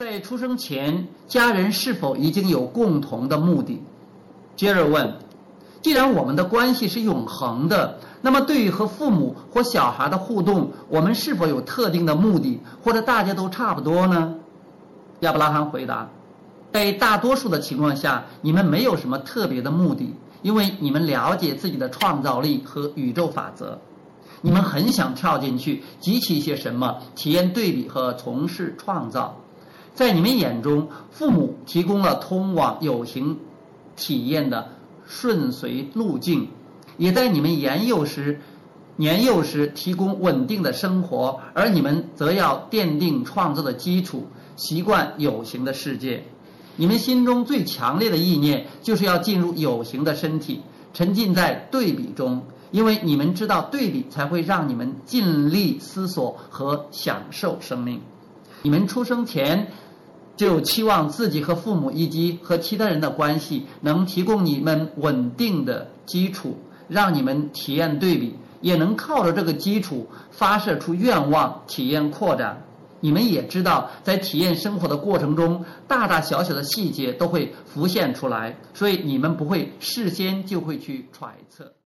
在出生前，家人是否已经有共同的目的？接着问：既然我们的关系是永恒的，那么对于和父母或小孩的互动，我们是否有特定的目的，或者大家都差不多呢？亚伯拉罕回答：在大多数的情况下，你们没有什么特别的目的，因为你们了解自己的创造力和宇宙法则。你们很想跳进去，激起一些什么，体验对比和从事创造。在你们眼中，父母提供了通往有形体验的顺遂路径，也在你们年幼时年幼时提供稳定的生活，而你们则要奠定创造的基础，习惯有形的世界。你们心中最强烈的意念就是要进入有形的身体，沉浸在对比中。因为你们知道，对比才会让你们尽力思索和享受生命。你们出生前就期望自己和父母以及和其他人的关系能提供你们稳定的基础，让你们体验对比，也能靠着这个基础发射出愿望，体验扩展。你们也知道，在体验生活的过程中，大大小小的细节都会浮现出来，所以你们不会事先就会去揣测。